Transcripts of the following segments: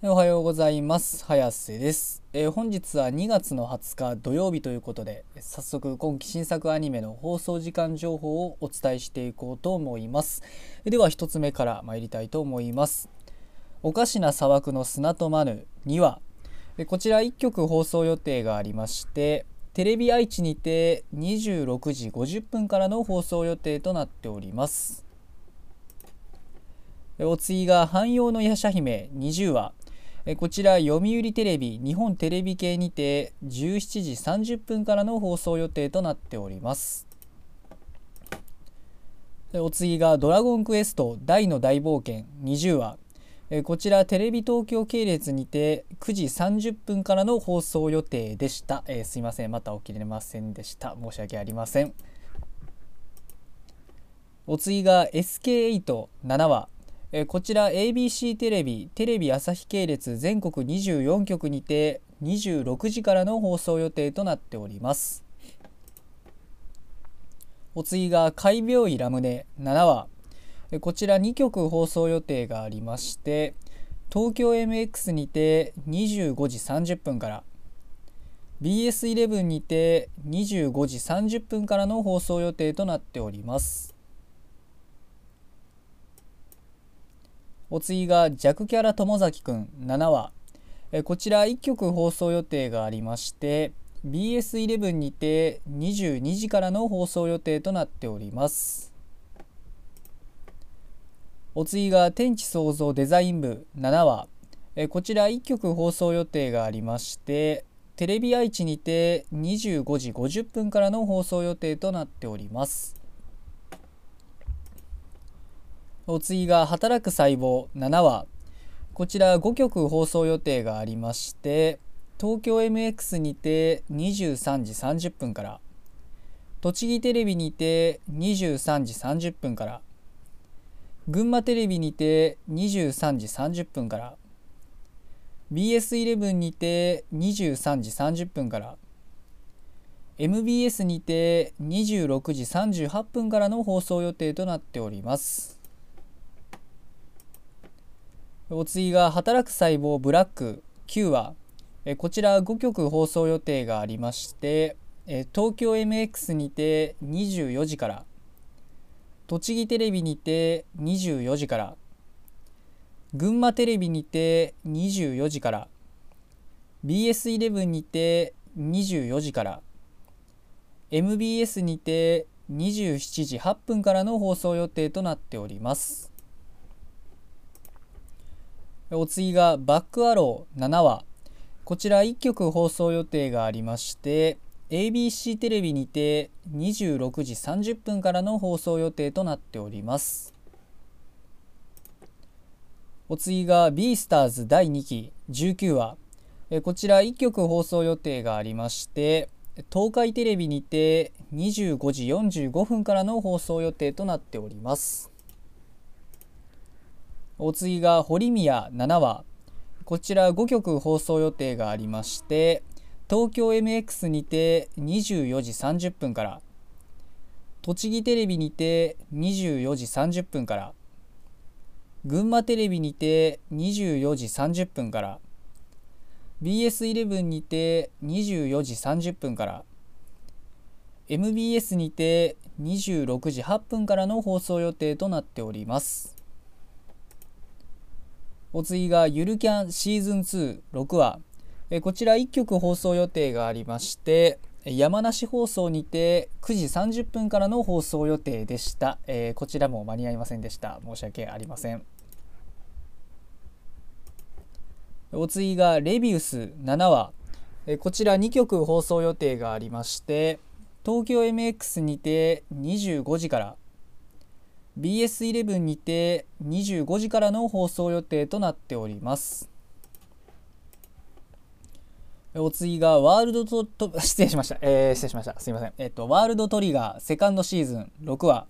おはようございます。早瀬です、えー、本日は2月の20日土曜日ということで早速今期新作アニメの放送時間情報をお伝えしていこうと思います。では1つ目から参りたいと思います。おかしな砂漠の砂とマヌ2話。こちら1曲放送予定がありましてテレビ愛知にて26時50分からの放送予定となっております。お次が汎用の夜叉姫20話。こちら読売テレビ日本テレビ系にて17時30分からの放送予定となっております。お次が「ドラゴンクエスト大の大冒険20話」こちらテレビ東京系列にて9時30分からの放送予定でした、えー、すいません。また起きれませんでした。申し訳ありません。お次が SK87 話。えこちら ABC テレビテレビ朝日系列全国24局にて26時からの放送予定となっております。お次が海病医ラムネ7話。こちら2局放送予定がありまして東京 MX にて25時30分から。BS11 にて25時30分からの放送予定となっております。お次が弱キャラ友崎くん7話。えこちら1曲放送予定がありまして BS11 にて22時からの放送予定となっております。お次が天地創造デザイン部7話。えこちら1曲放送予定がありましてテレビ愛知にて25時50分からの放送予定となっております。お次が働く細胞7話こちら5曲放送予定がありまして東京 MX にて23時30分から栃木テレビにて23時30分から群馬テレビにて23時30分から BS11 にて23時30分から MBS にて26時38分からの放送予定となっております。お次が働く細胞ブラック。9話。えこちら5曲放送予定がありましてえ東京 MX にて24時から。栃木テレビにて24時から。群馬テレビにて24時から。BS11 にて24時から。MBS にて27時8分からの放送予定となっております。お次がバックアロー7話。こちら1曲放送予定がありまして ABC テレビにて26時30分からの放送予定となっております。お次がビースターズ第2期19話。こちら1曲放送予定がありまして東海テレビにて25時45分からの放送予定となっております。お次が堀宮7話こちら5曲放送予定がありまして東京 MX にて24時30分から栃木テレビにて24時30分から群馬テレビにて24時30分から BS11 にて24時30分から MBS にて26時8分からの放送予定となっております。お次がゆるキャンシーズン26話。えこちら1曲放送予定がありまして山梨放送にて9時30分からの放送予定でした、えー、こちらも間に合いませんでした。申し訳ありません。お次がレビウス7話。えこちら2曲放送予定がありまして東京 MX にて25時から BS11 にて25時からの放送予定となっております。お次がワールドとと 失礼しました、えー、失礼しました。すいません。えっ、とワールドトリガーセカンドシーズン6話。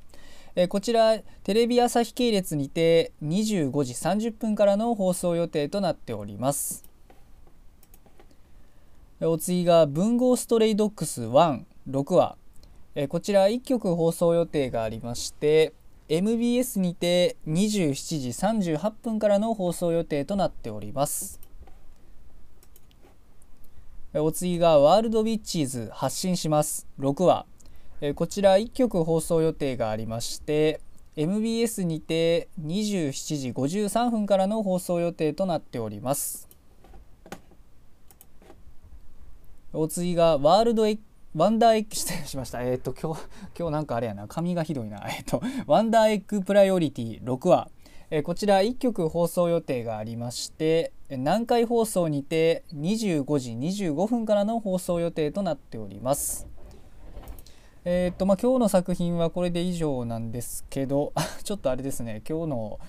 えー、こちらテレビ朝日系列にて25時30分からの放送予定となっております。お次が文豪ストレイドックス16話。えこちら1曲放送予定がありまして MBS にて27時38分からの放送予定となっております。お次がワールドビッチーズ発信します。6話。こちら1曲放送予定がありまして MBS にて27時53分からの放送予定となっております。お次がワールドワンダーエッグ失礼しました。えっ、ー、と今日今日なんかあれやな。髪がひどいな。えっ、ー、とワンダーエッグプライオリティ6話。えこちら1曲放送予定がありまして南海放送にて25時25分からの放送予定となっております。えー、っとまあ今日の作品はこれで以上なんですけどちょっとあれですね。今日の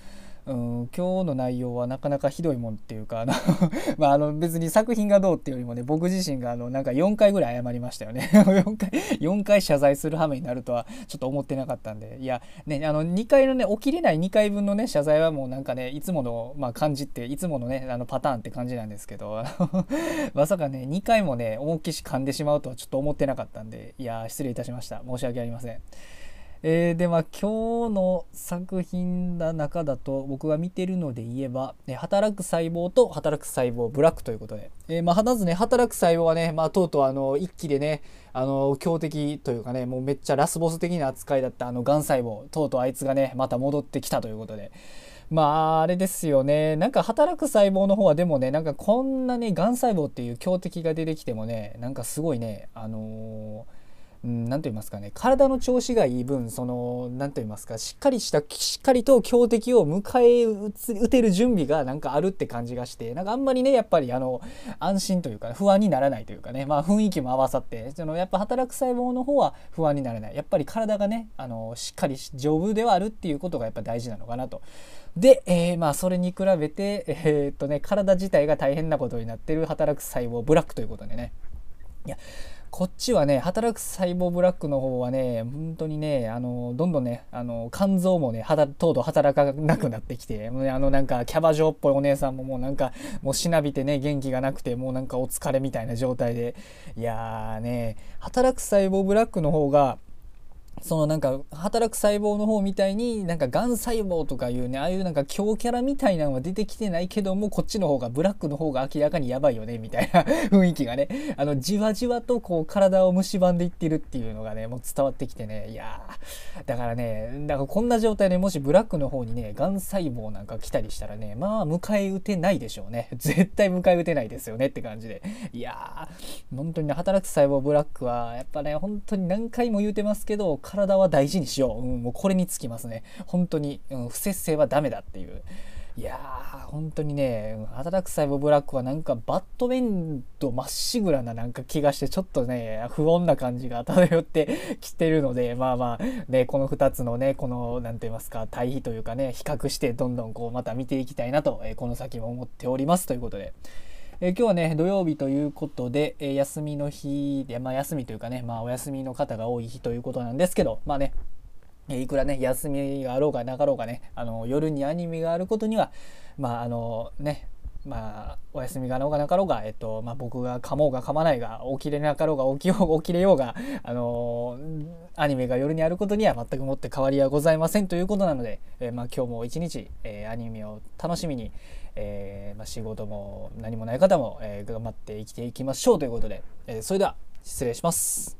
うん今日の内容はなかなかひどいもんっていうかあの まああの別に作品がどうっていうよりもね僕自身があのなんか4回ぐらい謝りましたよね。4回4回謝罪する羽目になるとはちょっと思ってなかったんで。いやねあの2回のね起きれない2回分のね謝罪はもうなんかねいつもの、まあ、感じっていつものねあのパターンって感じなんですけど まさかね2回もね思いっきし噛んでしまうとはちょっと思ってなかったんでいや失礼いたしました。申し訳ありません。えー、でまあ今日の作品の中だと僕が見てるので言えば、ね、働く細胞と働く細胞ブラックということで、えー、まあまずね働く細胞はね、まあ、とうとうあの一期でねあの強敵というかねもうめっちゃラスボス的な扱いだったあのがん細胞とうとうあいつがねまた戻ってきたということで。まああれですよねなんか働く細胞の方はでもねなんかこんなねがん細胞っていう強敵が出てきてもねなんかすごいねあのー何と言いますかね体の調子がいい分その何と言いますかしっかりしたしっかりと強敵を迎え撃てる準備がなんかあるって感じがしてなんかあんまりねやっぱりあの安心というか不安にならないというかねまあ雰囲気も合わさってそのやっぱ働く細胞の方は不安にならないやっぱり体がねあのしっかり丈夫ではあるっていうことがやっぱ大事なのかなと。で、えー、まあそれに比べて、えー、っとね、体自体が大変なことになってる働く細胞ブラックということでね。いやこっちはね働く細胞ブラックの方はね本当にねあのどんどんねあの肝臓もねとうとう働かなくなってきてあのなんかキャバ嬢っぽいお姉さんももうなんかもうしなびてね元気がなくてもうなんかお疲れみたいな状態で。いやーね働く細胞ブラックの方がそのなんか働く細胞の方みたいになんかがん細胞とかいうねああいうなんか強キャラみたいなのは出てきてないけどもこっちの方がブラックの方が明らかにやばいよねみたいな 雰囲気がねあのじわじわとこう体を蝕んでいってるっていうのがねもう伝わってきてねいやだからねだからこんな状態でもしブラックの方にねがん細胞なんか来たりしたらねまあ迎え撃てないでしょうね。絶対迎え撃てないですよねって感じで。いやー本当にね働く細胞ブラックはやっぱね本当に何回も言うてますけど体は大事にしよう、うん、もうこれにつきますね。本当に、うん、不節制はダメだっていう。いやー本当にね働く細胞ブラックはなんかバッドメンドまっしぐらななんか気がしてちょっとね不穏な感じが漂って きてるのでまあまあねこの2つのねこの何て言いますか対比というかね比較してどんどんこうまた見ていきたいなと、え、この先も思っております。ということで。えー、今日はね土曜日ということで、えー、休みの日で、まあ、休みというかね、まあ、お休みの方が多い日ということなんですけどまあねいくらね休みがあろうがなかろうがねあの夜にアニメがあることにはまああのねまあ、お休みがあろうがなかろうが、えっとまあ、僕が噛もうが噛まないが起きれなかろうが起きよう 起きれようが、あの、アニメが夜にあることには全くもって変わりはございませんということなので、えー、まあ、今日も一日、えー、アニメを楽しみに、えまあ、仕事も何もない方も、え頑張って生きていきましょうということで、えそれでは失礼します。